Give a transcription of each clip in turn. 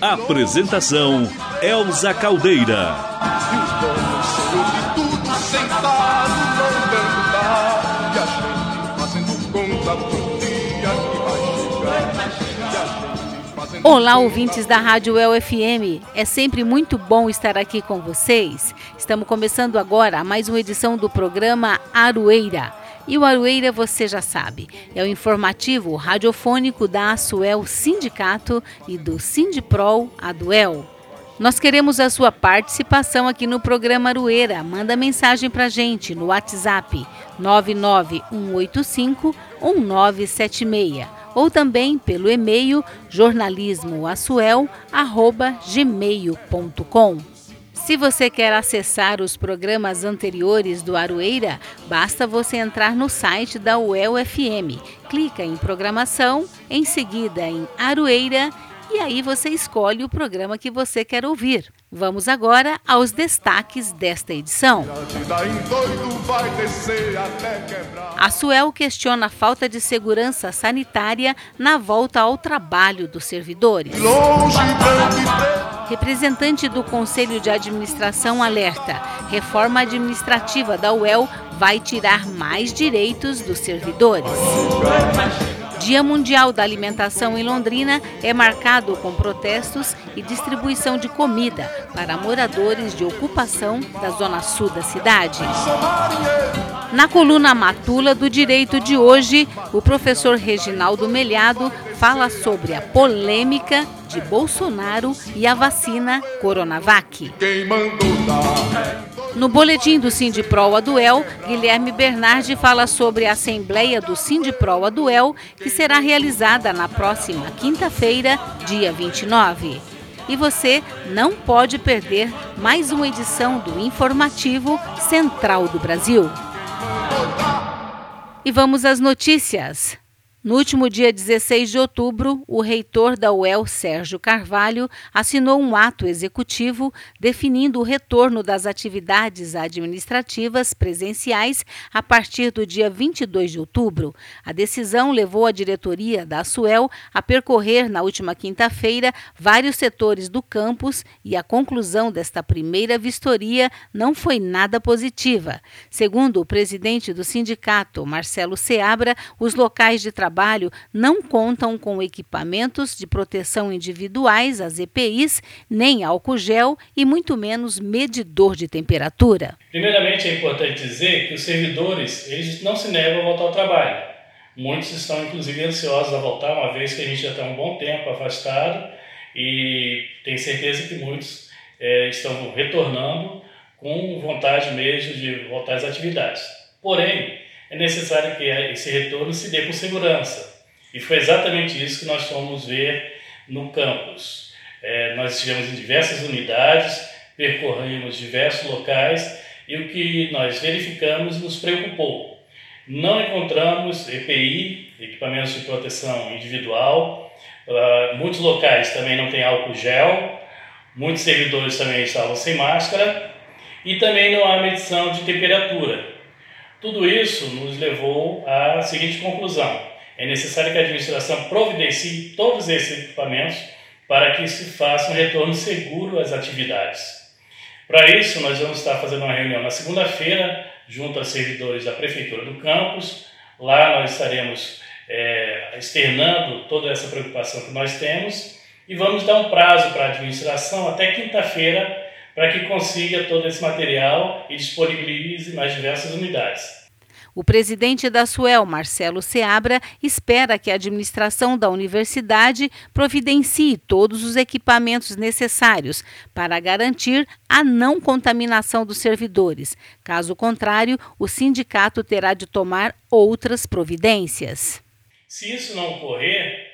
Apresentação Elza Caldeira. Olá, ouvintes da Rádio El FM. É sempre muito bom estar aqui com vocês. Estamos começando agora mais uma edição do programa Aroeira. E o Aroeira, você já sabe, é o informativo radiofônico da Asuel Sindicato e do Sindiprol Aduel. Nós queremos a sua participação aqui no programa Aroeira. Manda mensagem pra gente no WhatsApp 99185 1976 ou também pelo e-mail jornalismoaçuel@gmail.com. Se você quer acessar os programas anteriores do Aroeira, basta você entrar no site da UEL FM. Clica em programação, em seguida em Aroeira e aí você escolhe o programa que você quer ouvir. Vamos agora aos destaques desta edição. A Suel questiona a falta de segurança sanitária na volta ao trabalho dos servidores. Representante do Conselho de Administração alerta: reforma administrativa da UEL vai tirar mais direitos dos servidores. Dia Mundial da Alimentação em Londrina é marcado com protestos e distribuição de comida para moradores de ocupação da zona sul da cidade. Na coluna Matula do Direito de hoje, o professor Reginaldo Melhado fala sobre a polêmica de Bolsonaro e a vacina Coronavac. No boletim do Sindiprol Aduel, Guilherme Bernardi fala sobre a Assembleia do Sindiprol Aduel, que será realizada na próxima quinta-feira, dia 29. E você não pode perder mais uma edição do Informativo Central do Brasil. E vamos às notícias. No último dia 16 de outubro, o reitor da UEL, Sérgio Carvalho, assinou um ato executivo definindo o retorno das atividades administrativas presenciais a partir do dia 22 de outubro. A decisão levou a diretoria da SUEL a percorrer na última quinta-feira vários setores do campus e a conclusão desta primeira vistoria não foi nada positiva. Segundo o presidente do sindicato, Marcelo Seabra, os locais de trabalho não contam com equipamentos de proteção individuais, as EPIs, nem álcool gel e muito menos medidor de temperatura. Primeiramente, é importante dizer que os servidores eles não se negam a voltar ao trabalho. Muitos estão, inclusive, ansiosos a voltar, uma vez que a gente já está um bom tempo afastado e tenho certeza que muitos eh, estão retornando com vontade mesmo de voltar às atividades. Porém, é necessário que esse retorno se dê com segurança. E foi exatamente isso que nós fomos ver no campus. É, nós estivemos em diversas unidades, percorremos diversos locais e o que nós verificamos nos preocupou. Não encontramos EPI, equipamentos de proteção individual, uh, muitos locais também não tem álcool gel, muitos servidores também estavam sem máscara e também não há medição de temperatura. Tudo isso nos levou à seguinte conclusão: é necessário que a administração providencie todos esses equipamentos para que se faça um retorno seguro às atividades. Para isso, nós vamos estar fazendo uma reunião na segunda-feira, junto aos servidores da Prefeitura do campus. Lá nós estaremos é, externando toda essa preocupação que nós temos e vamos dar um prazo para a administração até quinta-feira para que consiga todo esse material e disponibilize nas diversas unidades. O presidente da Suel, Marcelo Seabra, espera que a administração da universidade providencie todos os equipamentos necessários para garantir a não contaminação dos servidores. Caso contrário, o sindicato terá de tomar outras providências. Se isso não ocorrer,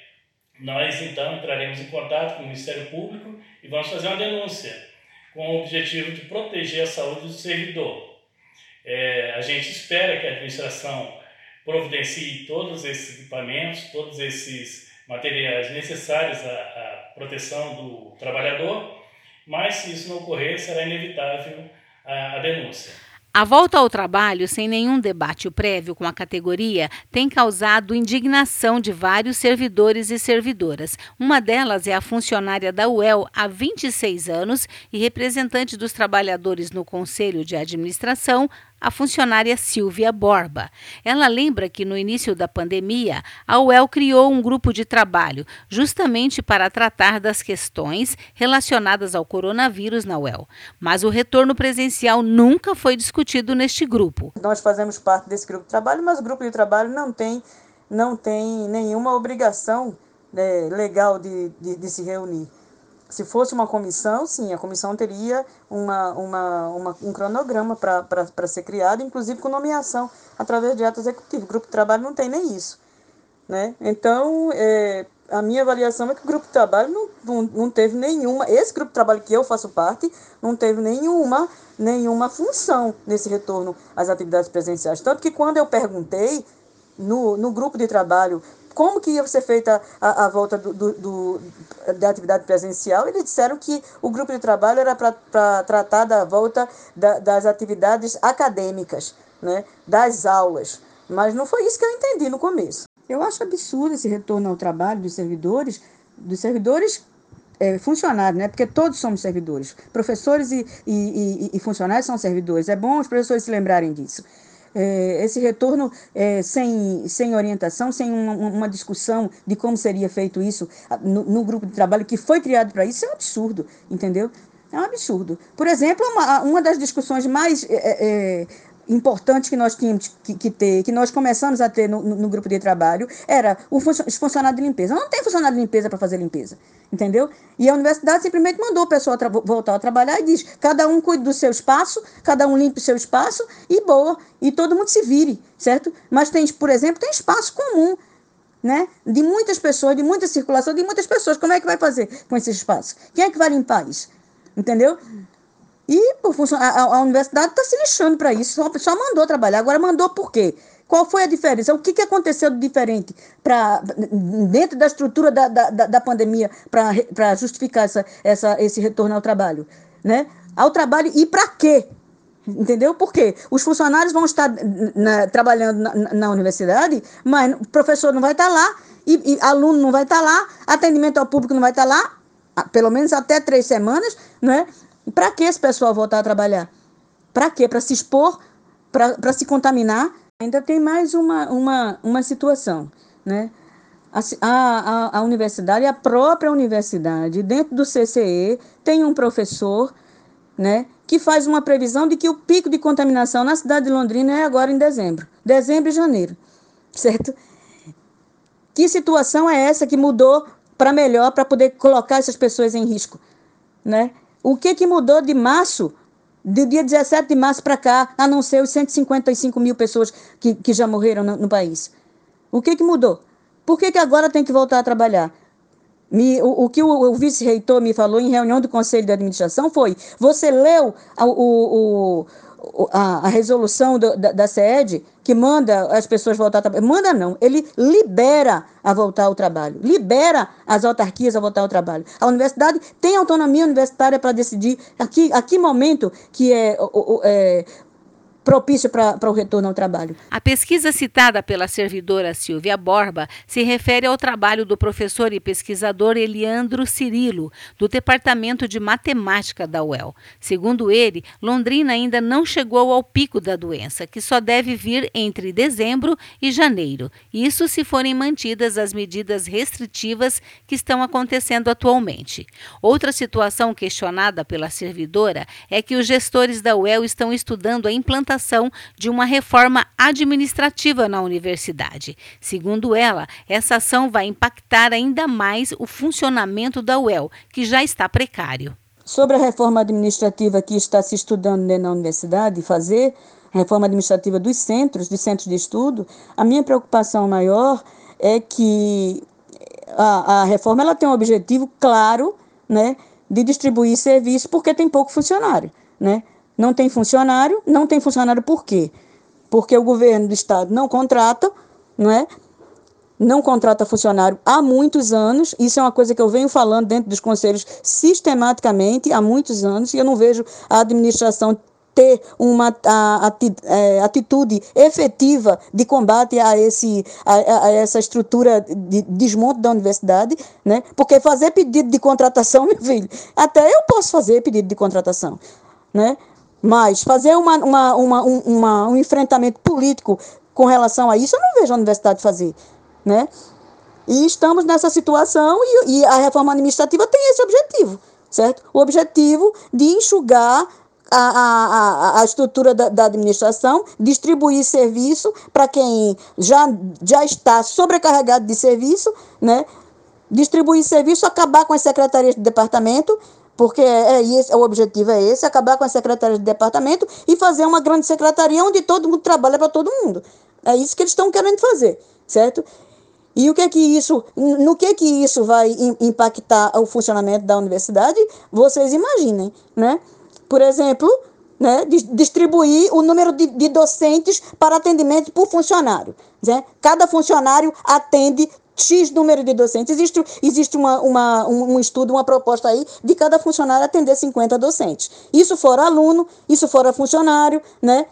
nós então entraremos em contato com o Ministério Público e vamos fazer uma denúncia com o objetivo de proteger a saúde do servidor. É, a gente espera que a administração providencie todos esses equipamentos, todos esses materiais necessários à, à proteção do trabalhador, mas se isso não ocorrer, será inevitável a, a denúncia. A volta ao trabalho sem nenhum debate prévio com a categoria tem causado indignação de vários servidores e servidoras. Uma delas é a funcionária da UEL há 26 anos e representante dos trabalhadores no Conselho de Administração, a funcionária Silvia Borba. Ela lembra que no início da pandemia, a UEL criou um grupo de trabalho justamente para tratar das questões relacionadas ao coronavírus na UEL. Mas o retorno presencial nunca foi discutido neste grupo. Nós fazemos parte desse grupo de trabalho, mas o grupo de trabalho não tem, não tem nenhuma obrigação né, legal de, de, de se reunir. Se fosse uma comissão, sim, a comissão teria uma, uma, uma um cronograma para ser criado, inclusive com nomeação através de ato executivo. O grupo de trabalho não tem nem isso. Né? Então, é, a minha avaliação é que o grupo de trabalho não, não, não teve nenhuma, esse grupo de trabalho que eu faço parte, não teve nenhuma, nenhuma função nesse retorno às atividades presenciais. Tanto que quando eu perguntei no, no grupo de trabalho como que ia ser feita a, a volta do, do, do, da atividade presencial, eles disseram que o grupo de trabalho era para tratar da volta da, das atividades acadêmicas, né, das aulas. Mas não foi isso que eu entendi no começo. Eu acho absurdo esse retorno ao trabalho dos servidores, dos servidores é, funcionários, né? Porque todos somos servidores. Professores e, e, e, e funcionários são servidores. É bom os professores se lembrarem disso é, esse retorno é, sem, sem orientação, sem uma, uma, discussão de como seria feito isso no, no grupo de trabalho que foi criado para isso, é um absurdo, entendeu? É um absurdo. Por exemplo, uma, uma das discussões mais é, importantes que nós tínhamos que, que, ter, que nós começamos a ter no, no grupo de trabalho, era os funcionários de limpeza. Não tem funcionário de limpeza para fazer limpeza, entendeu? E a universidade simplesmente mandou o pessoal voltar a trabalhar e diz: cada um cuide do seu espaço, cada um limpe o seu espaço e boa, e todo mundo se vire, certo? Mas tem, por exemplo, tem espaço comum. Né? De muitas pessoas, de muita circulação, de muitas pessoas. Como é que vai fazer com esse espaço? Quem é que vai limpar isso? Entendeu? E por a, a universidade está se lixando para isso, só, só mandou trabalhar. Agora mandou por quê? Qual foi a diferença? O que, que aconteceu de diferente pra, dentro da estrutura da, da, da pandemia para justificar essa, essa, esse retorno ao trabalho? Né? Ao trabalho e para quê? Entendeu? Porque os funcionários vão estar na, trabalhando na, na, universidade, mas o professor não vai estar lá, e, e aluno não vai estar lá, atendimento ao público não vai estar lá, pelo menos até três semanas, né? E para que esse pessoal voltar a trabalhar? Para quê? Para se expor? Para se contaminar? Ainda tem mais uma, uma, uma situação, né? A, a, a universidade, a própria universidade, dentro do CCE, tem um professor né, que faz uma previsão de que o pico de contaminação na cidade de Londrina é agora em dezembro. Dezembro e janeiro, certo? Que situação é essa que mudou para melhor para poder colocar essas pessoas em risco, né? O que, que mudou de março, do dia 17 de março para cá, a não ser os 155 mil pessoas que, que já morreram no, no país? O que, que mudou? Por que, que agora tem que voltar a trabalhar? Me, o, o, que o, o vice-reitor me falou em reunião do Conselho de Administração foi: você leu o, o, a, a resolução do, da, da SED, que manda as pessoas voltar ao trabalho. Manda não, ele libera a voltar ao trabalho, libera as autarquias a voltar ao trabalho. A universidade tem autonomia universitária para decidir a que, a que momento que é, é propício para o retorno ao trabalho. A pesquisa citada pela servidora Silvia Borba se refere ao trabalho do professor e pesquisador Eliandro Cirilo, do Departamento de Matemática da UEL. Segundo ele, Londrina ainda não chegou ao pico da doença, que só deve vir entre dezembro e janeiro, isso se forem mantidas as medidas restritivas que estão acontecendo atualmente. Outra situação questionada pela servidora é que os gestores da UEL estão estudando a implantação de uma reforma administrativa na universidade. Segundo ela, essa ação vai impactar ainda mais o funcionamento da UEL, que já está precário. Sobre a reforma administrativa que está se estudando na universidade, fazer reforma administrativa dos centros, dos centros de estudo, a minha preocupação maior é que a, a reforma ela tem um objetivo claro, né, de distribuir serviço porque tem pouco funcionário, né? Não tem funcionário, não tem funcionário por quê? Porque o governo do estado não contrata, não é? Não contrata funcionário há muitos anos. Isso é uma coisa que eu venho falando dentro dos conselhos sistematicamente há muitos anos e eu não vejo a administração ter uma é, atitude efetiva de combate a, esse, a, a, essa estrutura de desmonte da universidade, né? porque fazer pedido de contratação, meu filho, até eu posso fazer pedido de contratação, né? Mas fazer uma, uma, uma, um, uma, um enfrentamento político com relação a isso, eu não vejo a universidade fazer. Né? E estamos nessa situação e, e a reforma administrativa tem esse objetivo, certo? O objetivo de enxugar a, a, a estrutura da, da administração, distribuir serviço para quem já, já está sobrecarregado de serviço, né? distribuir serviço, acabar com as secretarias de departamento, porque é, o objetivo é esse, acabar com as secretarias de departamento e fazer uma grande secretaria onde todo mundo trabalha para todo mundo. É isso que eles estão querendo fazer, certo? E o que é que isso, no que é que isso vai impactar o funcionamento da universidade? Vocês imaginem, né? por exemplo, né, distribuir o número de, de, docentes para atendimento por funcionário. Né? Cada funcionário atende X número de docentes. Existe, existe uma, uma, um, um, estudo, uma proposta aí de cada funcionário atender 50 docentes. Isso fora aluno, isso fora funcionário, né?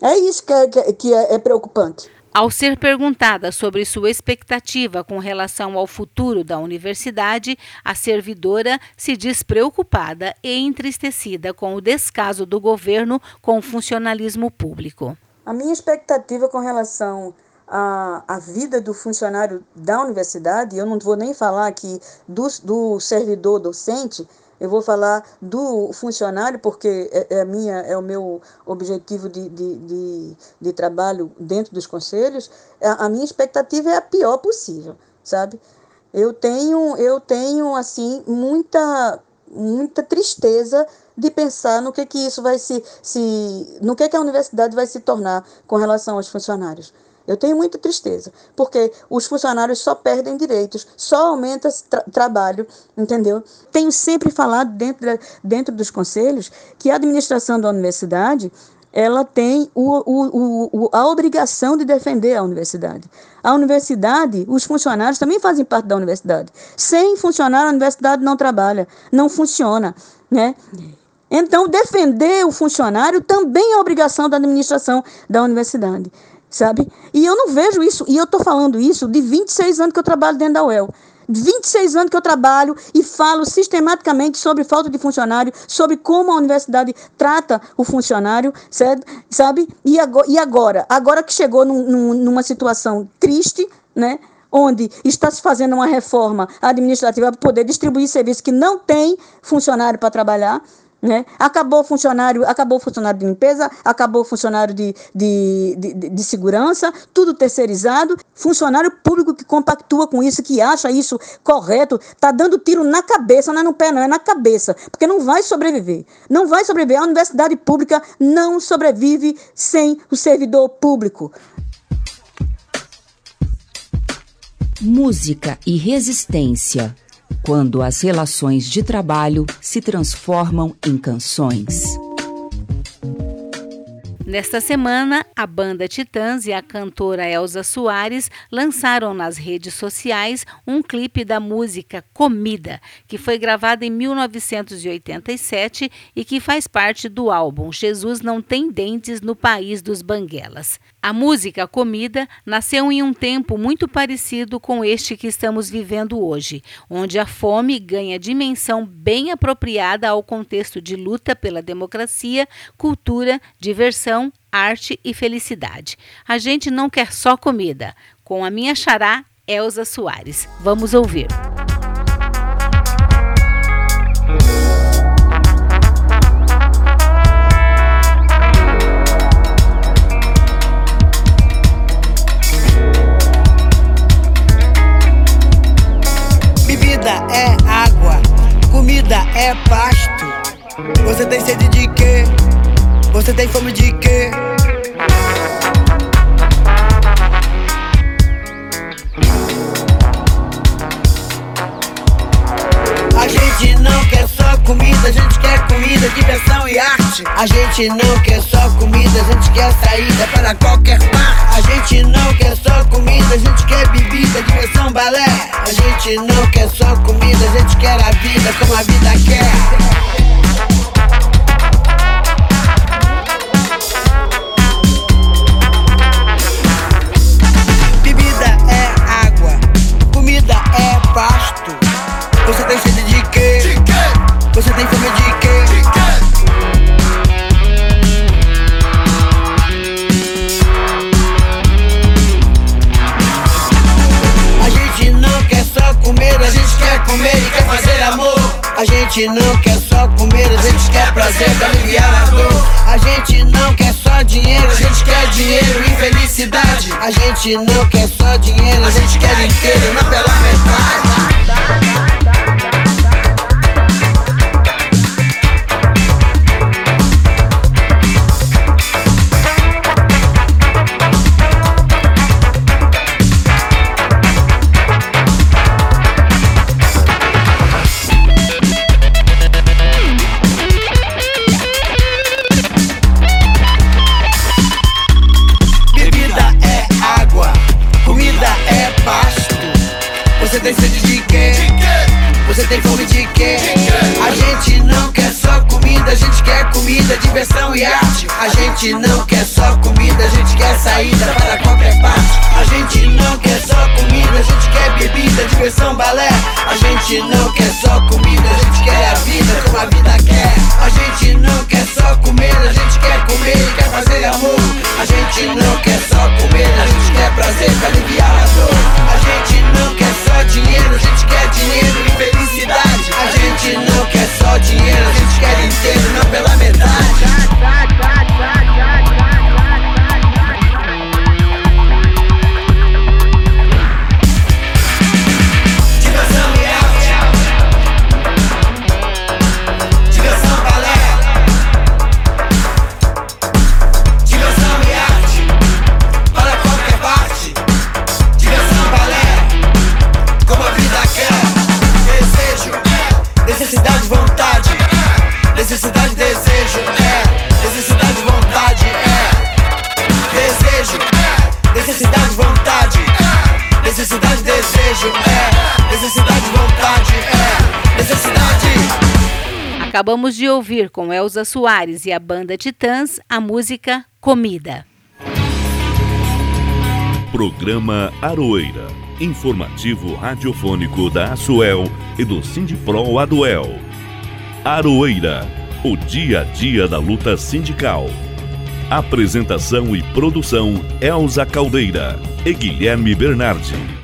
É isso que é, que é, é preocupante. Ao ser perguntada sobre sua expectativa com relação ao futuro da universidade, a servidora se diz preocupada e entristecida com o descaso do governo com o funcionalismo público. A minha expectativa com relação à, à vida do funcionário da universidade, eu não vou nem falar aqui do, do servidor docente, eu vou falar do funcionário, porque é, é, minha, é o meu objetivo de, de, de, de trabalho dentro dos conselhos. A, a, minha expectativa é a pior possível, sabe? Eu tenho, eu tenho assim, muita, muita tristeza de pensar no que, que isso vai se, se. no que, que a universidade vai se tornar com relação aos funcionários. Eu tenho muita tristeza, porque os funcionários só perdem direitos, só aumenta tra trabalho, entendeu? Tenho sempre falado dentro, dentro dos conselhos que a administração da universidade ela tem o, o, o, a obrigação de defender a universidade. A universidade, os funcionários também fazem parte da universidade. Sem funcionário, a universidade não trabalha, não funciona, né? Então, defender o funcionário também é obrigação da administração da universidade sabe? E eu não vejo isso, e eu estou falando isso de 26 anos que eu trabalho dentro da UEL. 26 anos que eu trabalho e falo sistematicamente sobre falta de funcionário, sobre como a universidade trata o funcionário, sabe? E agora, agora? Que chegou num, numa situação triste, né? onde está se fazendo uma reforma administrativa para poder distribuir serviços que não tem funcionário para trabalhar, né? Acabou o funcionário, acabou funcionário de limpeza, acabou o funcionário de, de, de, de, segurança, tudo terceirizado. Funcionário público que compactua com isso, que acha isso correto, está dando tiro na cabeça, não é no pé, não, é na cabeça, porque não vai sobreviver. Não vai sobreviver. A universidade pública não sobrevive sem o servidor público. Música e resistência quando as relações de trabalho se transformam em canções. Nesta semana, a banda Titãs e a cantora Elza Soares lançaram nas redes sociais um clipe da música Comida, que foi gravada em 1987 e que faz parte do álbum Jesus Não Tem Dentes no País dos Banguelas. A música Comida nasceu em um tempo muito parecido com este que estamos vivendo hoje, onde a fome ganha dimensão bem apropriada ao contexto de luta pela democracia, cultura, diversão, arte e felicidade. A gente não quer só comida. Com a minha xará, Elza Soares. Vamos ouvir. é pasto. Você tem sede de quê? Você tem fome de quê? A gente não quer só comida, a gente quer saída para qualquer parte. A gente não quer só comida, a gente quer bebida, diversão, balé. A gente não quer só comida, a gente quer a vida como a vida quer. Gente não quer só comer, a gente quer prazer pra aliviar a dor. A gente não quer só dinheiro, a gente quer dinheiro e felicidade. A gente não quer só dinheiro, a gente quer inteiro, não pela metade. Acabamos de ouvir com Elza Soares e a banda Titãs a música Comida. Programa Aroeira. Informativo radiofônico da Asuel e do Sindipro Aduel. Aroeira. O dia a dia da luta sindical. Apresentação e produção Elza Caldeira e Guilherme Bernardi.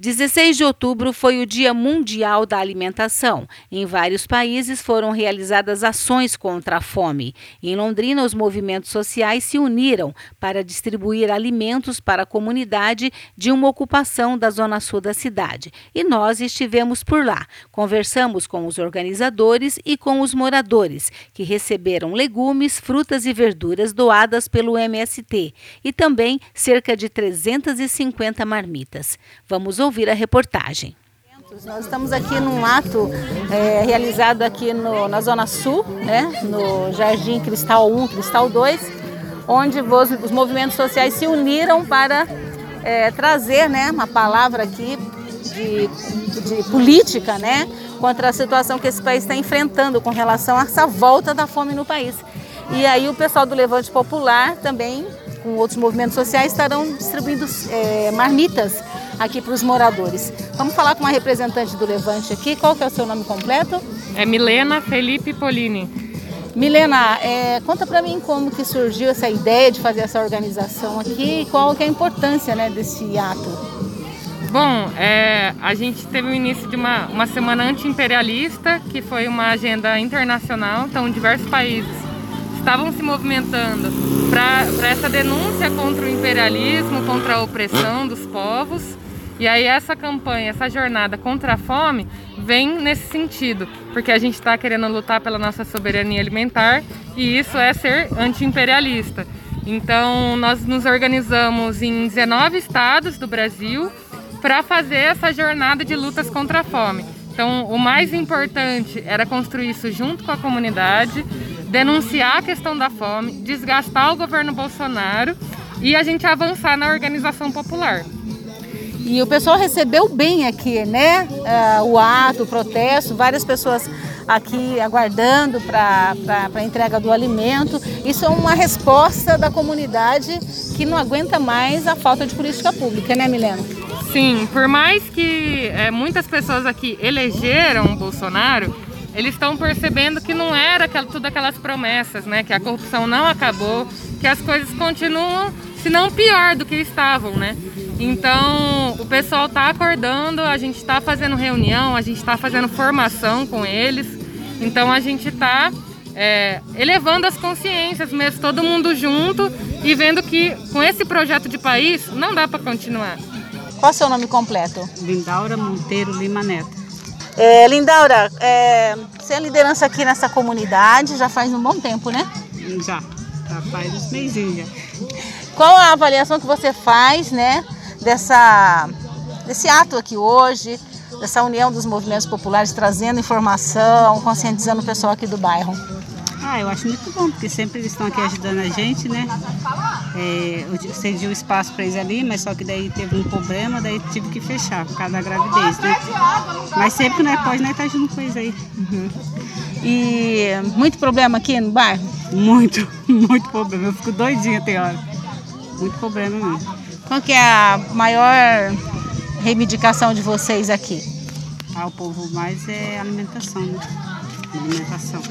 16 de outubro foi o Dia Mundial da Alimentação. Em vários países foram realizadas ações contra a fome. Em Londrina, os movimentos sociais se uniram para distribuir alimentos para a comunidade de uma ocupação da zona sul da cidade. E nós estivemos por lá. Conversamos com os organizadores e com os moradores, que receberam legumes, frutas e verduras doadas pelo MST e também cerca de 350 marmitas. Vamos ouvir ouvir a reportagem. Nós estamos aqui num ato é, realizado aqui no, na Zona Sul, né, no Jardim Cristal 1, Cristal 2, onde os, os movimentos sociais se uniram para é, trazer né, uma palavra aqui de, de política né, contra a situação que esse país está enfrentando com relação a essa volta da fome no país. E aí o pessoal do Levante Popular também, com outros movimentos sociais, estarão distribuindo é, marmitas aqui para os moradores. Vamos falar com uma representante do Levante aqui. Qual que é o seu nome completo? É Milena Felipe Polini. Milena, é, conta para mim como que surgiu essa ideia de fazer essa organização aqui e qual que é a importância né, desse ato. Bom, é, a gente teve o início de uma, uma semana anti-imperialista, que foi uma agenda internacional, então diversos países estavam se movimentando para essa denúncia contra o imperialismo, contra a opressão dos povos. E aí essa campanha, essa jornada contra a fome vem nesse sentido, porque a gente está querendo lutar pela nossa soberania alimentar e isso é ser anti-imperialista. Então nós nos organizamos em 19 estados do Brasil para fazer essa jornada de lutas contra a fome. Então, o mais importante era construir isso junto com a comunidade, denunciar a questão da fome, desgastar o governo Bolsonaro e a gente avançar na organização popular. E o pessoal recebeu bem aqui, né? Uh, o ato, o protesto, várias pessoas aqui aguardando para a entrega do alimento. Isso é uma resposta da comunidade que não aguenta mais a falta de política pública, né, Milena? Sim, por mais que é, muitas pessoas aqui elegeram o Bolsonaro, eles estão percebendo que não era aquela, tudo aquelas promessas, né? Que a corrupção não acabou, que as coisas continuam, se não pior do que estavam, né? Então, o pessoal está acordando, a gente está fazendo reunião, a gente está fazendo formação com eles. Então, a gente está é, elevando as consciências mesmo, todo mundo junto e vendo que com esse projeto de país não dá para continuar. Qual é o seu nome completo? Lindaura Monteiro Lima Neto. É, Lindaura, é, você é liderança aqui nessa comunidade já faz um bom tempo, né? Já, já faz uns mesinhos já. Qual a avaliação que você faz, né, dessa, desse ato aqui hoje, dessa união dos movimentos populares, trazendo informação, conscientizando o pessoal aqui do bairro? Ah, eu acho muito bom, porque sempre eles estão aqui ajudando a gente, né? É, eu cedi o espaço para eles ali, mas só que daí teve um problema, daí tive que fechar por causa da gravidez, né? Mas sempre nós pode, nós tá junto com eles aí. Uhum. E muito problema aqui no bairro? Muito, muito problema. Eu fico doidinha tem hora. Muito problema mesmo. Qual que é a maior reivindicação de vocês aqui? Ah, o povo mais é alimentação, né? Alimentação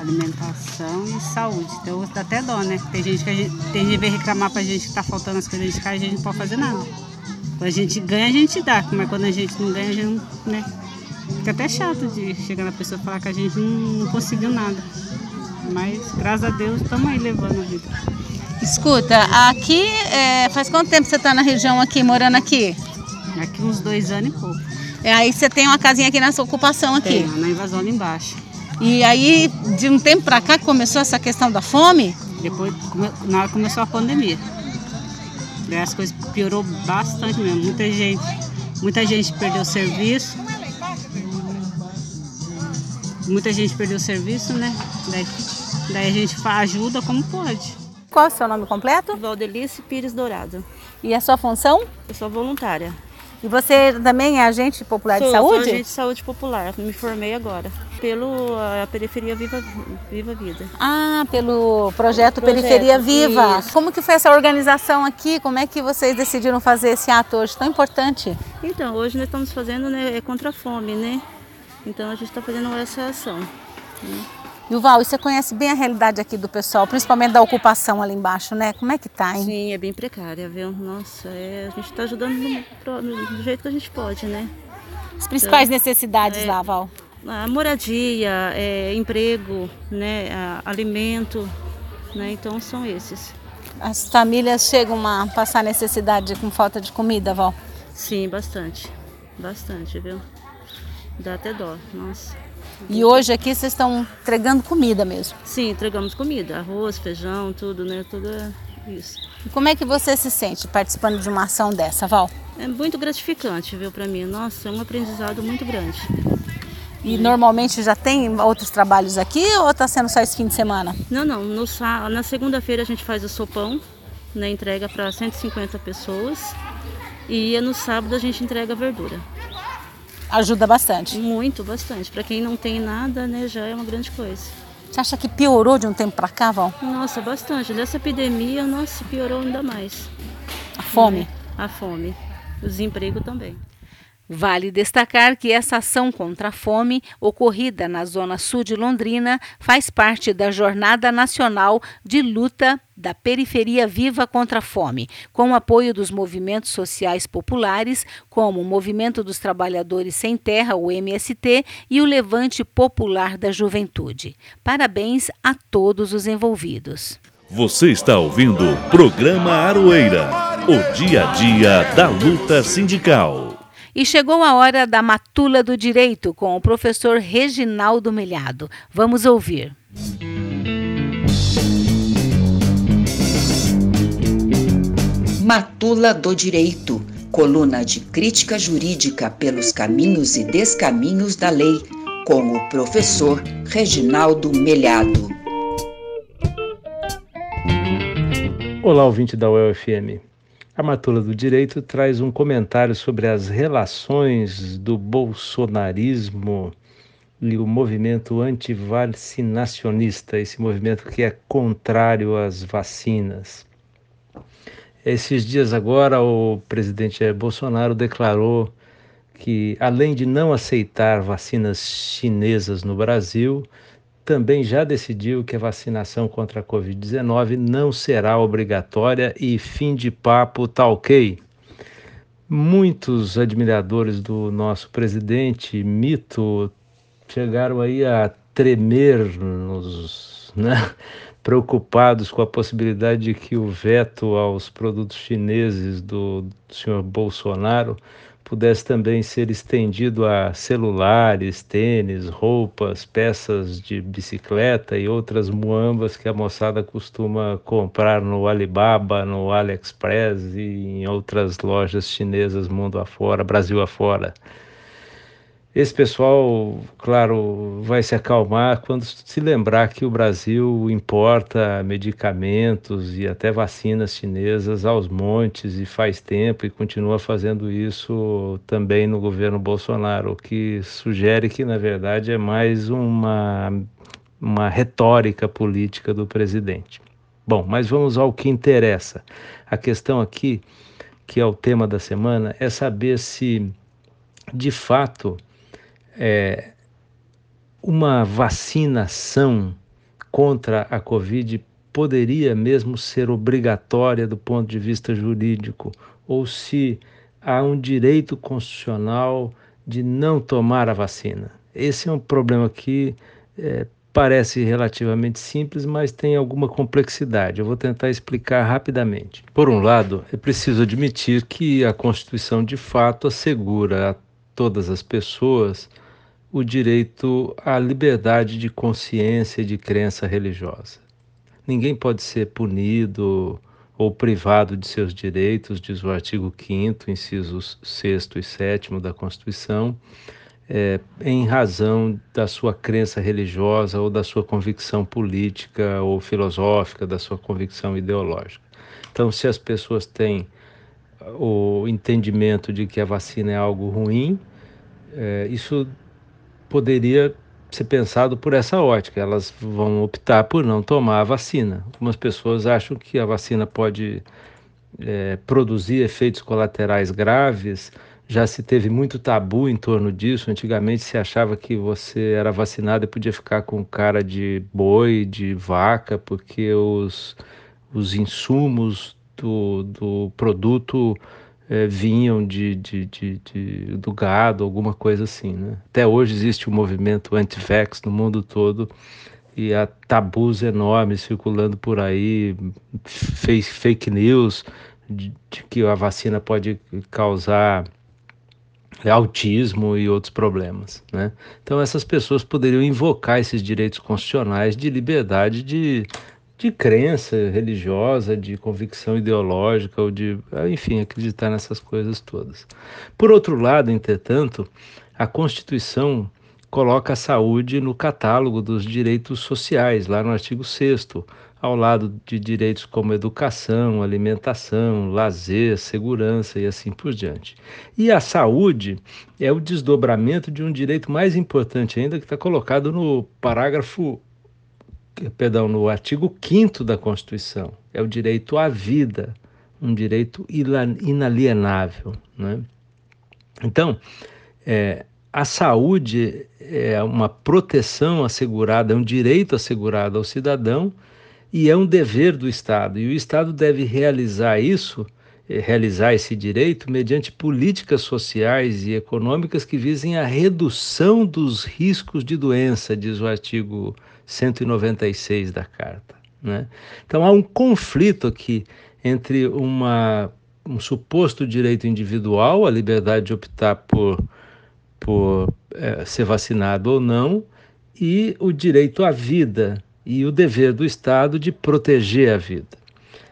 alimentação e saúde. Então dá até dó, né? Tem gente que a gente, tem gente vem reclamar pra gente que tá faltando as coisas de casa e a gente não pode fazer nada. Quando a gente ganha, a gente dá, mas quando a gente não ganha, a gente não, né? Fica até chato de chegar na pessoa e falar que a gente não, não conseguiu nada. Mas graças a Deus estamos aí levando a vida. Escuta, aqui é, faz quanto tempo você está na região aqui, morando aqui? Aqui uns dois anos e pouco. É, aí você tem uma casinha aqui nessa ocupação aqui? Tem, na invasão ali embaixo. E aí, de um tempo para cá, começou essa questão da fome? Depois, na hora começou a pandemia. Daí as coisas piorou bastante mesmo. Muita gente, muita gente perdeu o serviço. Muita gente perdeu o serviço, né? Daí, daí a gente ajuda como pode. Qual é o seu nome completo? Valdelice Pires Dourado. E a sua função? Eu sou voluntária. E você também é agente popular sou, de saúde? Sou agente de saúde popular, me formei agora. Pelo a Periferia Viva, Viva Vida. Ah, pelo projeto, projeto Periferia Viva. Isso. Como que foi essa organização aqui? Como é que vocês decidiram fazer esse ato hoje tão importante? Então, hoje nós estamos fazendo né, é contra a fome, né? Então a gente está fazendo essa ação. Né? Yuval, você conhece bem a realidade aqui do pessoal, principalmente da ocupação ali embaixo, né? Como é que tá, hein? Sim, é bem precária, viu? Nossa, é, a gente está ajudando do, do, jeito que a gente pode, né? As principais então, necessidades é, lá, Val? A moradia, é, emprego, né? A, alimento, né? Então são esses. As famílias chegam a passar necessidade com falta de comida, Val? Sim, bastante. Bastante, viu? Dá até dó, nossa. E hoje aqui vocês estão entregando comida mesmo? Sim, entregamos comida, arroz, feijão, tudo, né? Tudo isso. E como é que você se sente participando de uma ação dessa, Val? É muito gratificante, viu, para mim. Nossa, é um aprendizado muito grande. E normalmente já tem outros trabalhos aqui ou está sendo só esse fim de semana? Não, não. No, na segunda-feira a gente faz o sopão, né, entrega para 150 pessoas. E no sábado a gente entrega a verdura. Ajuda bastante. Muito, bastante. Para quem não tem nada, né, já é uma grande coisa. Você acha que piorou de um tempo para cá, Val? Nossa, bastante. Nessa epidemia, nossa, piorou ainda mais. A fome? Né? A fome. O desemprego também. Vale destacar que essa ação contra a fome, ocorrida na zona sul de Londrina, faz parte da Jornada Nacional de Luta da Periferia Viva contra a Fome, com o apoio dos movimentos sociais populares, como o Movimento dos Trabalhadores Sem Terra, o MST, e o Levante Popular da Juventude. Parabéns a todos os envolvidos. Você está ouvindo o programa Aroeira, o dia a dia da luta sindical. E chegou a hora da Matula do Direito com o professor Reginaldo Melhado. Vamos ouvir. Matula do Direito coluna de crítica jurídica pelos caminhos e descaminhos da lei, com o professor Reginaldo Melhado. Olá, ouvinte da UFM. A Matula do Direito traz um comentário sobre as relações do bolsonarismo e o movimento antivacinacionista, esse movimento que é contrário às vacinas. Esses dias agora, o presidente Bolsonaro declarou que, além de não aceitar vacinas chinesas no Brasil, também já decidiu que a vacinação contra a Covid-19 não será obrigatória e fim de papo tá ok. Muitos admiradores do nosso presidente, mito, chegaram aí a tremer nos, né? preocupados com a possibilidade de que o veto aos produtos chineses do, do senhor Bolsonaro pudesse também ser estendido a celulares, tênis, roupas, peças de bicicleta e outras muambas que a moçada costuma comprar no Alibaba, no AliExpress e em outras lojas chinesas mundo afora, Brasil afora. Esse pessoal, claro, vai se acalmar quando se lembrar que o Brasil importa medicamentos e até vacinas chinesas aos montes e faz tempo e continua fazendo isso também no governo Bolsonaro, o que sugere que, na verdade, é mais uma, uma retórica política do presidente. Bom, mas vamos ao que interessa. A questão aqui, que é o tema da semana, é saber se, de fato, é, uma vacinação contra a Covid poderia mesmo ser obrigatória do ponto de vista jurídico, ou se há um direito constitucional de não tomar a vacina. Esse é um problema que é, parece relativamente simples, mas tem alguma complexidade. Eu vou tentar explicar rapidamente. Por um lado, é preciso admitir que a Constituição de fato assegura a todas as pessoas o direito à liberdade de consciência e de crença religiosa. Ninguém pode ser punido ou privado de seus direitos, diz o artigo 5, incisos 6 e 7 da Constituição, é, em razão da sua crença religiosa ou da sua convicção política ou filosófica, da sua convicção ideológica. Então, se as pessoas têm o entendimento de que a vacina é algo ruim, é, isso poderia ser pensado por essa ótica. Elas vão optar por não tomar a vacina. Algumas pessoas acham que a vacina pode é, produzir efeitos colaterais graves. Já se teve muito tabu em torno disso. Antigamente se achava que você era vacinado e podia ficar com cara de boi, de vaca, porque os, os insumos do, do produto é, vinham de, de, de, de, do gado, alguma coisa assim. Né? Até hoje existe um movimento anti-vax no mundo todo e há tabus enormes circulando por aí, fake, fake news de, de que a vacina pode causar autismo e outros problemas, né? Então essas pessoas poderiam invocar esses direitos constitucionais de liberdade de de crença religiosa, de convicção ideológica, ou de, enfim, acreditar nessas coisas todas. Por outro lado, entretanto, a Constituição coloca a saúde no catálogo dos direitos sociais, lá no artigo 6 ao lado de direitos como educação, alimentação, lazer, segurança e assim por diante. E a saúde é o desdobramento de um direito mais importante ainda, que está colocado no parágrafo perdão, no artigo 5 da Constituição, é o direito à vida, um direito inalienável. Né? Então, é, a saúde é uma proteção assegurada, é um direito assegurado ao cidadão e é um dever do Estado. E o Estado deve realizar isso, é, realizar esse direito mediante políticas sociais e econômicas que visem a redução dos riscos de doença, diz o artigo 196 da Carta. Né? Então há um conflito aqui entre uma, um suposto direito individual, a liberdade de optar por, por é, ser vacinado ou não, e o direito à vida e o dever do Estado de proteger a vida.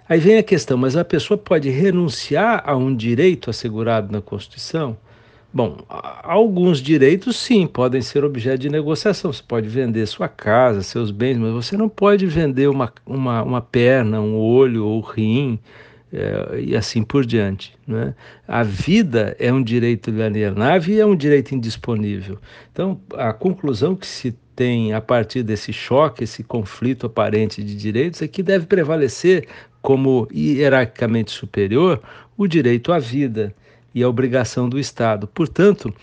Aí vem a questão, mas a pessoa pode renunciar a um direito assegurado na Constituição? Bom, alguns direitos sim podem ser objeto de negociação. Você pode vender sua casa, seus bens, mas você não pode vender uma, uma, uma perna, um olho ou rim é, e assim por diante. Né? A vida é um direito inalienável e é um direito indisponível. Então, a conclusão que se tem a partir desse choque, esse conflito aparente de direitos, é que deve prevalecer como hierarquicamente superior o direito à vida e a obrigação do Estado. Portanto,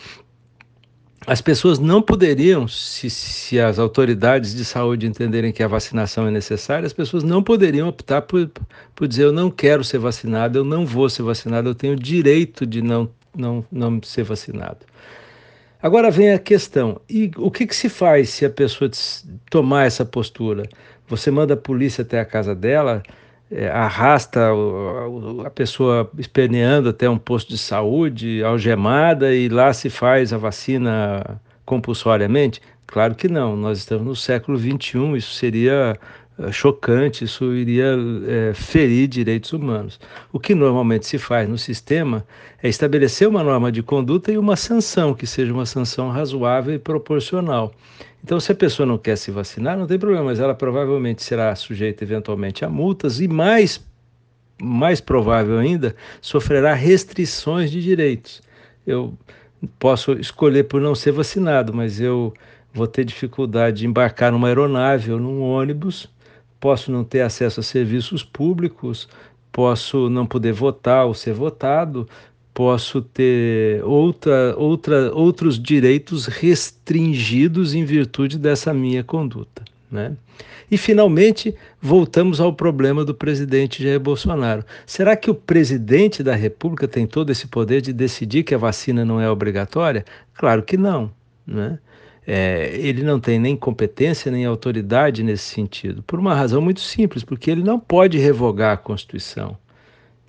as pessoas não poderiam, se, se, as autoridades de saúde entenderem que a vacinação é necessária, as pessoas não poderiam optar por, por dizer: eu não quero ser vacinado, eu não vou ser vacinado, eu tenho direito de não, não, não ser vacinado. Agora vem a questão: e o que, que se faz se a pessoa tomar essa postura? Você manda a polícia até a casa dela, é, arrasta a, a pessoa esperneando até um posto de saúde, algemada, e lá se faz a vacina compulsoriamente? Claro que não, nós estamos no século XXI, isso seria chocante, isso iria é, ferir direitos humanos. O que normalmente se faz no sistema é estabelecer uma norma de conduta e uma sanção, que seja uma sanção razoável e proporcional. Então, se a pessoa não quer se vacinar, não tem problema, mas ela provavelmente será sujeita eventualmente a multas e mais mais provável ainda, sofrerá restrições de direitos. Eu posso escolher por não ser vacinado, mas eu vou ter dificuldade de embarcar numa aeronave ou num ônibus, posso não ter acesso a serviços públicos, posso não poder votar ou ser votado, posso ter outra, outra, outros direitos restringidos em virtude dessa minha conduta. Né? E, finalmente, voltamos ao problema do presidente Jair Bolsonaro. Será que o presidente da República tem todo esse poder de decidir que a vacina não é obrigatória? Claro que não. Né? É, ele não tem nem competência nem autoridade nesse sentido, por uma razão muito simples, porque ele não pode revogar a Constituição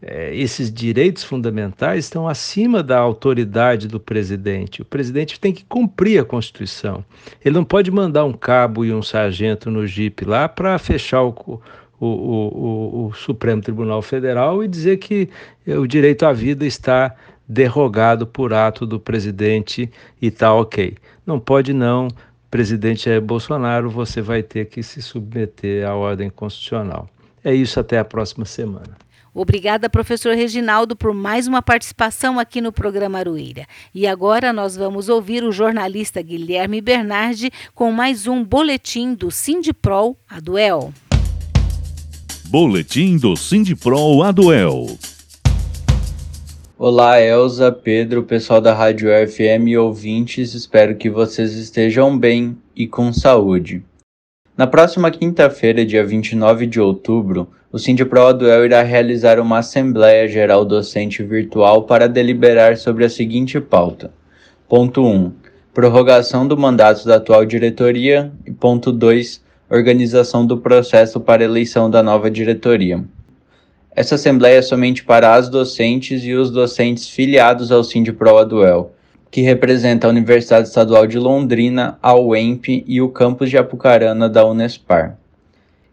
é, esses direitos fundamentais estão acima da autoridade do presidente. O presidente tem que cumprir a Constituição. Ele não pode mandar um cabo e um sargento no jipe lá para fechar o, o, o, o, Supremo Tribunal Federal e dizer que o direito à vida está derrogado por ato do presidente e está ok. Não pode não. Presidente é Bolsonaro, você vai ter que se submeter à ordem constitucional. É isso, até a próxima semana. Obrigada, professor Reginaldo, por mais uma participação aqui no programa Arueira. E agora nós vamos ouvir o jornalista Guilherme Bernardi com mais um boletim do Sindipro Aduel. Boletim do Sindipro Aduel. Olá, Elza, Pedro, pessoal da Rádio FM e ouvintes, espero que vocês estejam bem e com saúde. Na próxima quinta-feira, dia 29 de outubro, o Sindipro-Aduel irá realizar uma Assembleia Geral Docente virtual para deliberar sobre a seguinte pauta. Ponto 1. Prorrogação do mandato da atual diretoria. E ponto 2. Organização do processo para eleição da nova diretoria. Essa assembleia é somente para as docentes e os docentes filiados ao Sindipro-Aduel, que representa a Universidade Estadual de Londrina, a UEMP e o campus de Apucarana da Unespar.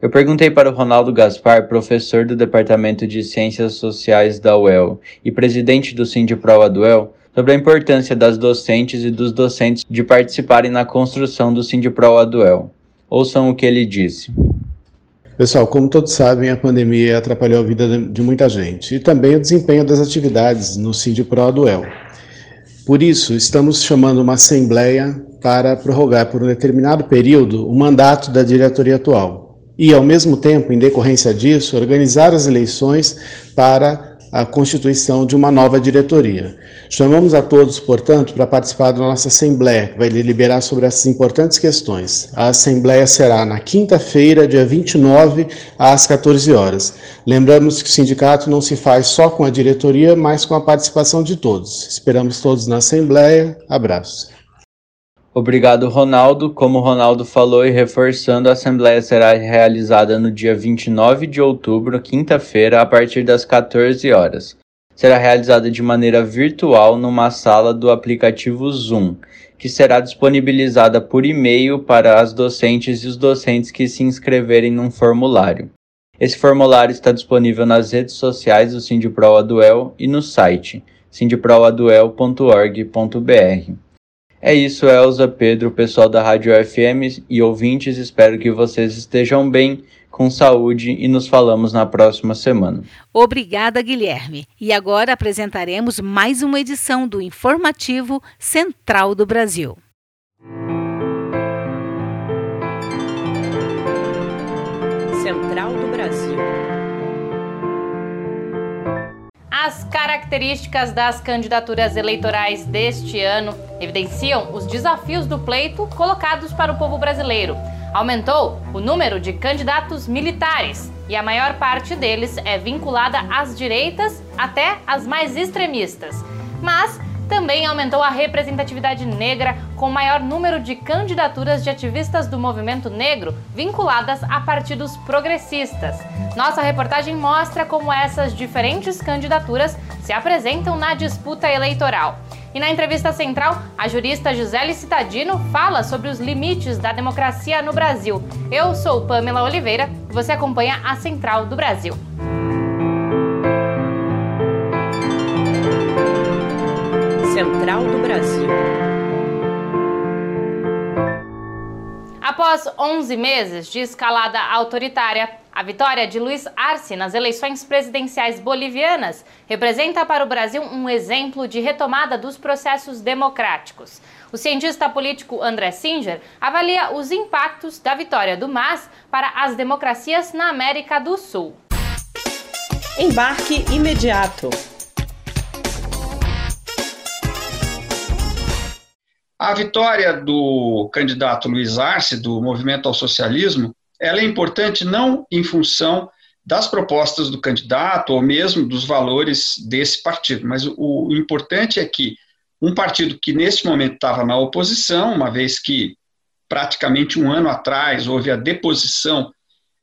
Eu perguntei para o Ronaldo Gaspar, professor do Departamento de Ciências Sociais da UEL e presidente do Sindipro Aduel, sobre a importância das docentes e dos docentes de participarem na construção do Sindipro Aduel. Ouçam o que ele disse. Pessoal, como todos sabem, a pandemia atrapalhou a vida de muita gente e também o desempenho das atividades no Sindipro Aduel. Por isso, estamos chamando uma assembleia para prorrogar por um determinado período o mandato da diretoria atual, e, ao mesmo tempo, em decorrência disso, organizar as eleições para a constituição de uma nova diretoria. Chamamos a todos, portanto, para participar da nossa Assembleia, que vai deliberar sobre essas importantes questões. A Assembleia será na quinta-feira, dia 29, às 14 horas. Lembramos que o sindicato não se faz só com a diretoria, mas com a participação de todos. Esperamos todos na Assembleia. Abraço. Obrigado, Ronaldo. Como o Ronaldo falou e reforçando, a Assembleia será realizada no dia 29 de outubro, quinta-feira, a partir das 14 horas. Será realizada de maneira virtual numa sala do aplicativo Zoom, que será disponibilizada por e-mail para as docentes e os docentes que se inscreverem num formulário. Esse formulário está disponível nas redes sociais do Sindipro Aduel e no site sindiproaduel.org.br. É isso, Elza, Pedro, pessoal da Rádio FM e ouvintes, espero que vocês estejam bem, com saúde e nos falamos na próxima semana. Obrigada, Guilherme. E agora apresentaremos mais uma edição do Informativo Central do Brasil. Central do Brasil. As características das candidaturas eleitorais deste ano evidenciam os desafios do pleito colocados para o povo brasileiro. Aumentou o número de candidatos militares e a maior parte deles é vinculada às direitas até às mais extremistas. Mas também aumentou a representatividade negra, com maior número de candidaturas de ativistas do movimento negro vinculadas a partidos progressistas. Nossa reportagem mostra como essas diferentes candidaturas se apresentam na disputa eleitoral. E na entrevista central, a jurista Gisele Citadino fala sobre os limites da democracia no Brasil. Eu sou Pamela Oliveira você acompanha a Central do Brasil. Central do Brasil. Após 11 meses de escalada autoritária, a vitória de Luiz Arce nas eleições presidenciais bolivianas representa para o Brasil um exemplo de retomada dos processos democráticos. O cientista político André Singer avalia os impactos da vitória do MAS para as democracias na América do Sul. Embarque imediato. A vitória do candidato Luiz Arce, do Movimento ao Socialismo, ela é importante não em função das propostas do candidato ou mesmo dos valores desse partido, mas o, o importante é que um partido que neste momento estava na oposição, uma vez que praticamente um ano atrás houve a deposição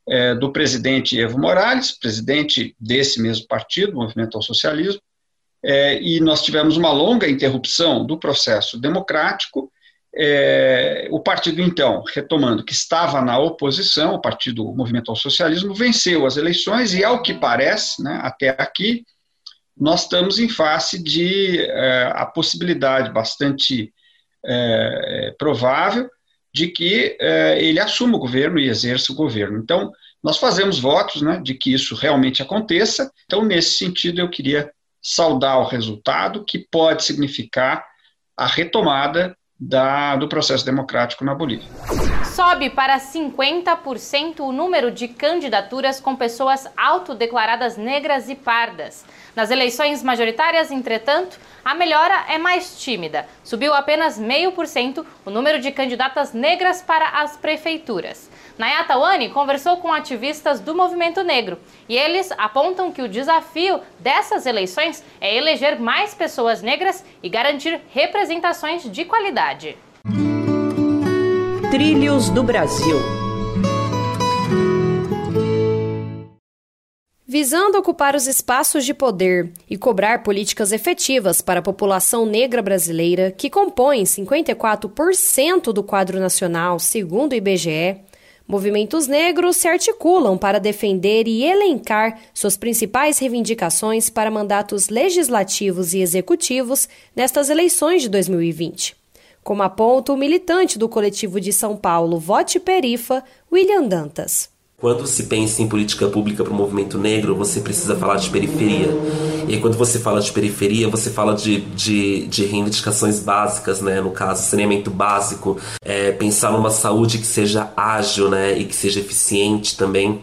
é, do presidente Evo Morales, presidente desse mesmo partido, Movimento ao Socialismo, é, e nós tivemos uma longa interrupção do processo democrático. É, o partido, então, retomando que estava na oposição, o partido Movimento ao Socialismo, venceu as eleições e, ao que parece, né, até aqui, nós estamos em face de é, a possibilidade bastante é, provável de que é, ele assuma o governo e exerça o governo. Então, nós fazemos votos né, de que isso realmente aconteça. Então, nesse sentido, eu queria saudar o resultado, que pode significar a retomada da, do processo democrático na Bolívia. Sobe para 50% o número de candidaturas com pessoas autodeclaradas negras e pardas. Nas eleições majoritárias, entretanto, a melhora é mais tímida. Subiu apenas meio por cento o número de candidatas negras para as prefeituras. Nayata Wani conversou com ativistas do movimento negro e eles apontam que o desafio dessas eleições é eleger mais pessoas negras e garantir representações de qualidade. Trilhos do Brasil. Visando ocupar os espaços de poder e cobrar políticas efetivas para a população negra brasileira, que compõe 54% do quadro nacional, segundo o IBGE, Movimentos negros se articulam para defender e elencar suas principais reivindicações para mandatos legislativos e executivos nestas eleições de 2020. Como aponta o militante do coletivo de São Paulo Vote Perifa, William Dantas. Quando se pensa em política pública para o movimento negro, você precisa falar de periferia. E aí, quando você fala de periferia, você fala de, de, de reivindicações básicas, né? No caso, saneamento básico, é, pensar numa saúde que seja ágil, né? E que seja eficiente também.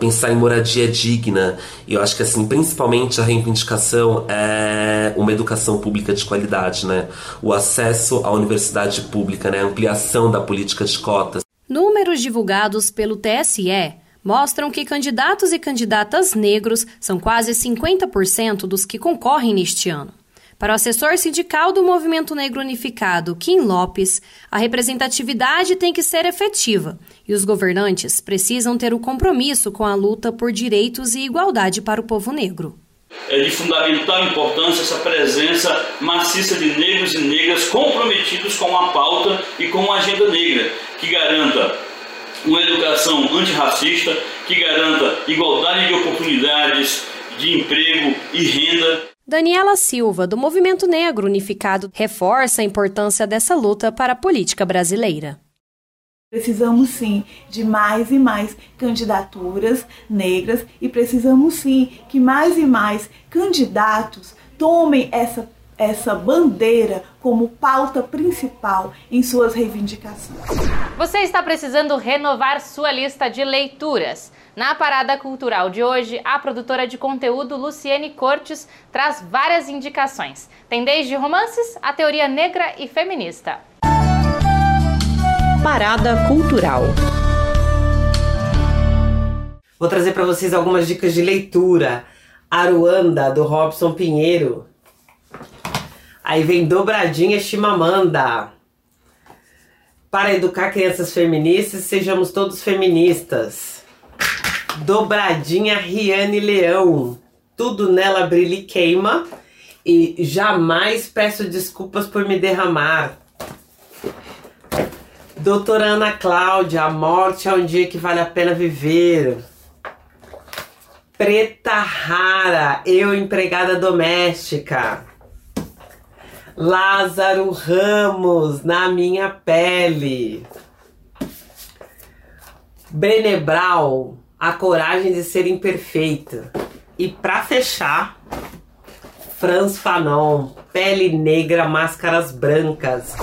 Pensar em moradia digna. E eu acho que, assim, principalmente a reivindicação é uma educação pública de qualidade, né? O acesso à universidade pública, né? A ampliação da política de cotas. Números divulgados pelo TSE mostram que candidatos e candidatas negros são quase 50% dos que concorrem neste ano. Para o assessor sindical do Movimento Negro Unificado, Kim Lopes, a representatividade tem que ser efetiva e os governantes precisam ter o compromisso com a luta por direitos e igualdade para o povo negro. É de fundamental importância essa presença maciça de negros e negras comprometidos com a pauta e com a agenda negra, que garanta uma educação antirracista, que garanta igualdade de oportunidades, de emprego e renda. Daniela Silva, do Movimento Negro Unificado, reforça a importância dessa luta para a política brasileira. Precisamos sim de mais e mais candidaturas negras e precisamos sim que mais e mais candidatos tomem essa essa bandeira como pauta principal em suas reivindicações. Você está precisando renovar sua lista de leituras. Na Parada Cultural de hoje, a produtora de conteúdo Luciene Cortes traz várias indicações. Tem desde romances a teoria negra e feminista. Parada Cultural. Vou trazer para vocês algumas dicas de leitura. Aruanda, do Robson Pinheiro, Aí vem Dobradinha Chimamanda. Para educar crianças feministas, sejamos todos feministas. Dobradinha Riane Leão. Tudo nela brilha e queima. E jamais peço desculpas por me derramar. Doutora Ana Cláudia, a morte é um dia que vale a pena viver. Preta Rara, eu empregada doméstica. Lázaro Ramos na minha pele. Benebral, a coragem de ser imperfeita. E para fechar, Franz Fanon, pele negra, máscaras brancas.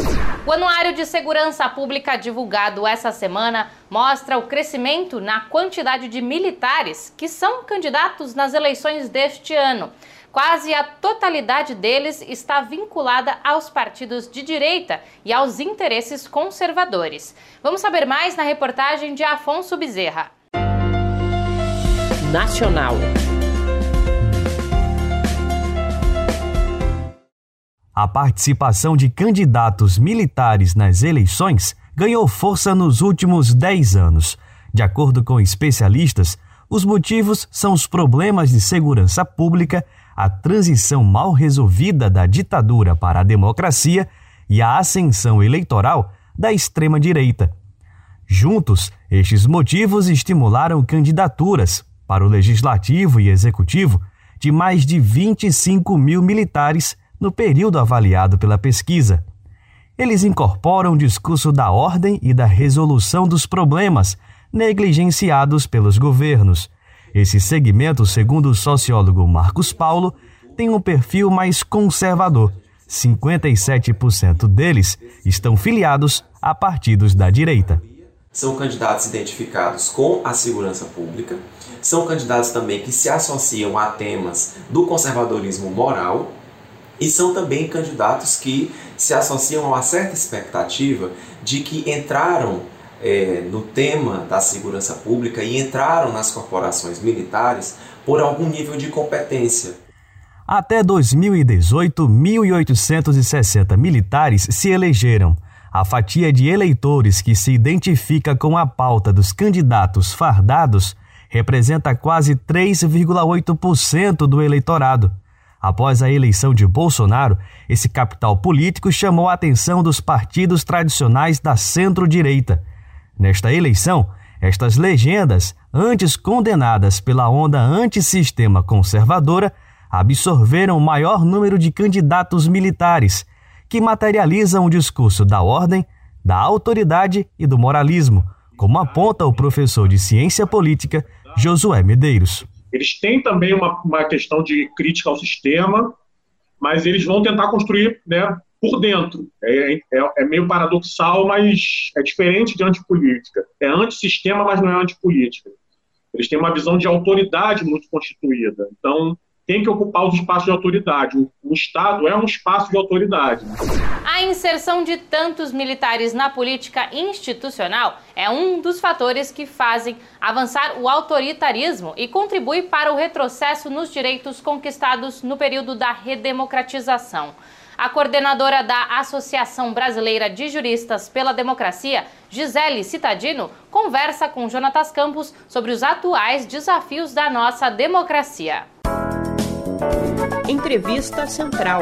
O Anuário de Segurança Pública divulgado essa semana mostra o crescimento na quantidade de militares que são candidatos nas eleições deste ano. Quase a totalidade deles está vinculada aos partidos de direita e aos interesses conservadores. Vamos saber mais na reportagem de Afonso Bezerra. Nacional. A participação de candidatos militares nas eleições ganhou força nos últimos 10 anos. De acordo com especialistas, os motivos são os problemas de segurança pública a transição mal resolvida da ditadura para a democracia e a ascensão eleitoral da extrema-direita. Juntos, estes motivos estimularam candidaturas para o legislativo e executivo de mais de 25 mil militares no período avaliado pela pesquisa. Eles incorporam o discurso da ordem e da resolução dos problemas negligenciados pelos governos esse segmento, segundo o sociólogo Marcos Paulo, tem um perfil mais conservador. 57% deles estão filiados a partidos da direita. São candidatos identificados com a segurança pública, são candidatos também que se associam a temas do conservadorismo moral e são também candidatos que se associam a uma certa expectativa de que entraram é, no tema da segurança pública e entraram nas corporações militares por algum nível de competência. Até 2018, 1.860 militares se elegeram. A fatia de eleitores que se identifica com a pauta dos candidatos fardados representa quase 3,8% do eleitorado. Após a eleição de Bolsonaro, esse capital político chamou a atenção dos partidos tradicionais da centro-direita. Nesta eleição, estas legendas, antes condenadas pela onda antissistema conservadora, absorveram o maior número de candidatos militares, que materializam o discurso da ordem, da autoridade e do moralismo, como aponta o professor de ciência política Josué Medeiros. Eles têm também uma, uma questão de crítica ao sistema, mas eles vão tentar construir né, por dentro. É, é, é, meio paradoxal, mas é diferente de antipolítica. É antissistema, mas não é antipolítica. Eles têm uma visão de autoridade muito constituída. Então, tem que ocupar os espaços de autoridade. O Estado é um espaço de autoridade. A inserção de tantos militares na política institucional é um dos fatores que fazem avançar o autoritarismo e contribui para o retrocesso nos direitos conquistados no período da redemocratização. A coordenadora da Associação Brasileira de Juristas pela Democracia, Gisele Citadino, conversa com Jonatas Campos sobre os atuais desafios da nossa democracia. Entrevista Central.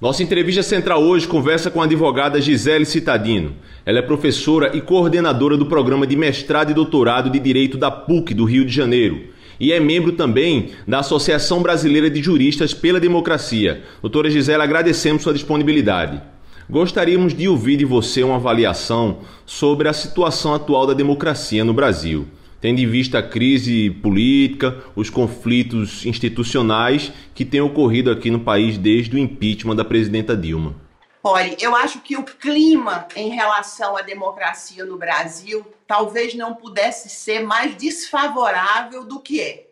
Nossa entrevista central hoje conversa com a advogada Gisele Citadino. Ela é professora e coordenadora do programa de mestrado e doutorado de Direito da PUC do Rio de Janeiro e é membro também da Associação Brasileira de Juristas pela Democracia. Doutora Gisele, agradecemos sua disponibilidade. Gostaríamos de ouvir de você uma avaliação sobre a situação atual da democracia no Brasil tendo em vista a crise política, os conflitos institucionais que têm ocorrido aqui no país desde o impeachment da presidenta Dilma? Olha, eu acho que o clima em relação à democracia no Brasil talvez não pudesse ser mais desfavorável do que é.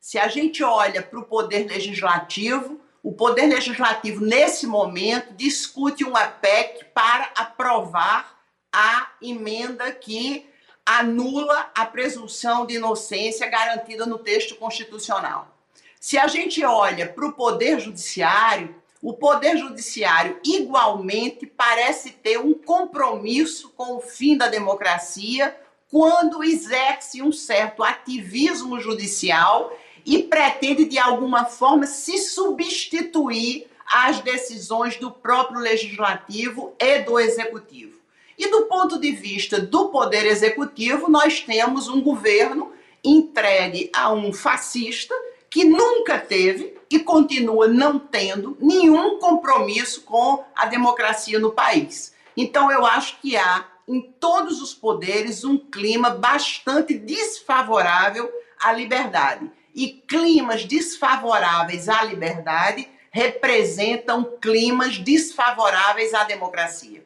Se a gente olha para o poder legislativo, o poder legislativo, nesse momento, discute uma PEC para aprovar a emenda que anula a presunção de inocência garantida no texto constitucional. Se a gente olha para o Poder Judiciário, o Poder Judiciário igualmente parece ter um compromisso com o fim da democracia quando exerce um certo ativismo judicial e pretende, de alguma forma, se substituir às decisões do próprio legislativo e do executivo. E do ponto de vista do poder executivo, nós temos um governo entregue a um fascista que nunca teve e continua não tendo nenhum compromisso com a democracia no país. Então eu acho que há em todos os poderes um clima bastante desfavorável à liberdade. E climas desfavoráveis à liberdade representam climas desfavoráveis à democracia.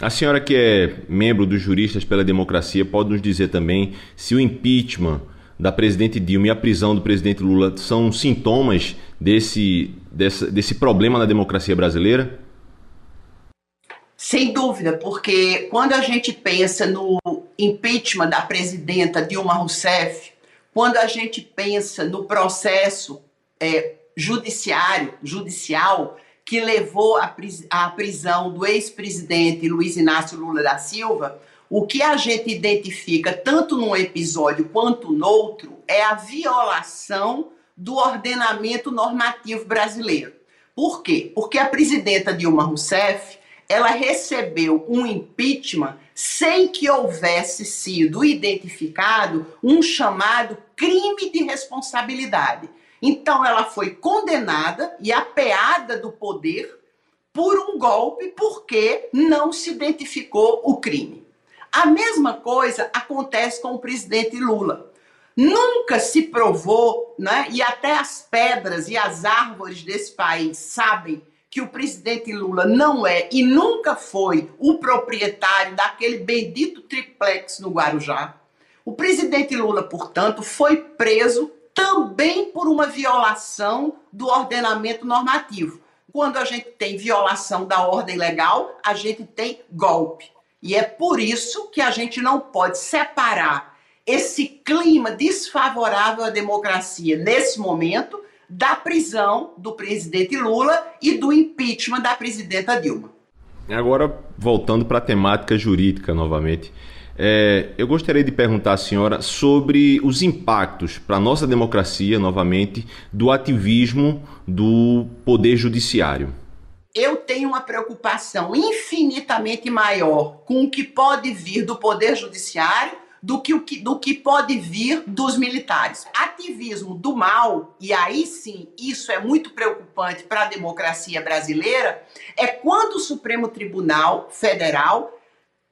A senhora que é membro dos Juristas pela Democracia pode nos dizer também se o impeachment da presidente Dilma e a prisão do presidente Lula são sintomas desse, desse, desse problema na democracia brasileira? Sem dúvida, porque quando a gente pensa no impeachment da presidenta Dilma Rousseff, quando a gente pensa no processo é, judiciário, judicial, que levou à prisão do ex-presidente Luiz Inácio Lula da Silva, o que a gente identifica tanto num episódio quanto no outro é a violação do ordenamento normativo brasileiro. Por quê? Porque a presidenta Dilma Rousseff, ela recebeu um impeachment sem que houvesse sido identificado um chamado crime de responsabilidade. Então ela foi condenada e apeada do poder por um golpe porque não se identificou o crime. A mesma coisa acontece com o presidente Lula. Nunca se provou, né, e até as pedras e as árvores desse país sabem que o presidente Lula não é e nunca foi o proprietário daquele bendito triplex no Guarujá. O presidente Lula, portanto, foi preso também por uma violação do ordenamento normativo. Quando a gente tem violação da ordem legal, a gente tem golpe. E é por isso que a gente não pode separar esse clima desfavorável à democracia nesse momento da prisão do presidente Lula e do impeachment da presidenta Dilma. Agora, voltando para a temática jurídica novamente. É, eu gostaria de perguntar à senhora sobre os impactos para a nossa democracia, novamente, do ativismo do Poder Judiciário. Eu tenho uma preocupação infinitamente maior com o que pode vir do Poder Judiciário do que, o que, do que pode vir dos militares. Ativismo do mal, e aí sim isso é muito preocupante para a democracia brasileira, é quando o Supremo Tribunal Federal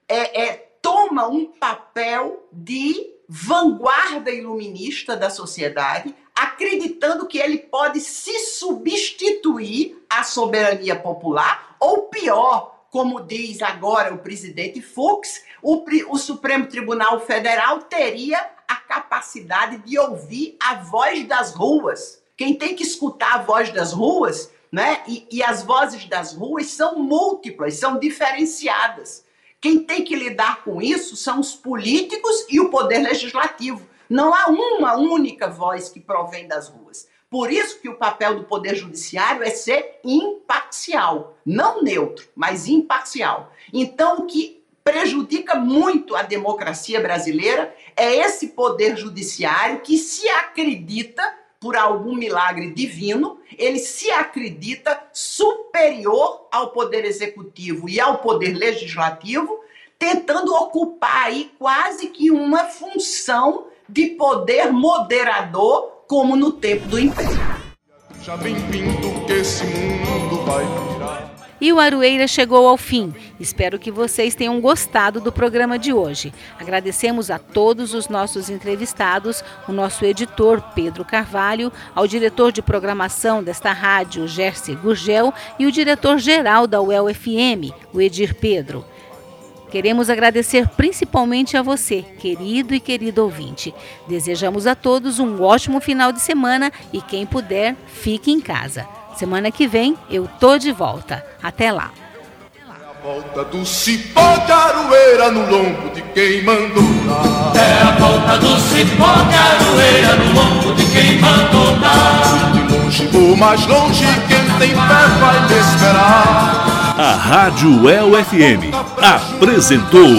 é, é toma um papel de vanguarda iluminista da sociedade, acreditando que ele pode se substituir à soberania popular, ou pior, como diz agora o presidente Fux, o, o Supremo Tribunal Federal teria a capacidade de ouvir a voz das ruas. Quem tem que escutar a voz das ruas, né? E, e as vozes das ruas são múltiplas, são diferenciadas. Quem tem que lidar com isso são os políticos e o poder legislativo. Não há uma única voz que provém das ruas. Por isso que o papel do poder judiciário é ser imparcial, não neutro, mas imparcial. Então, o que prejudica muito a democracia brasileira é esse poder judiciário que se acredita por algum milagre divino, ele se acredita superior ao poder executivo e ao poder legislativo, tentando ocupar aí quase que uma função de poder moderador, como no tempo do Império. Já vem vindo que esse mundo vai. E o Aroeira chegou ao fim. Espero que vocês tenham gostado do programa de hoje. Agradecemos a todos os nossos entrevistados, o nosso editor Pedro Carvalho, ao diretor de programação desta rádio, Gerce Gurgel, e o diretor-geral da UEL-FM, o Edir Pedro. Queremos agradecer principalmente a você, querido e querido ouvinte. Desejamos a todos um ótimo final de semana e quem puder, fique em casa. Semana que vem eu tô de volta. Até lá. É a volta do cipó de aroeira no lombo de quem mandou dar. É a volta do cipó de aroeira no lombo de quem mandou dar. De longe ou mais longe, quem tem fé vai me esperar. A Rádio El FM apresentou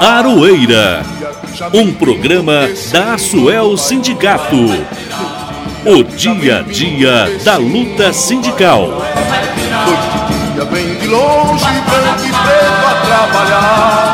Aroeira, um programa da Suel Sindicato o dia a dia da luta sindical. De dia de longe, branco e preto a trabalhar.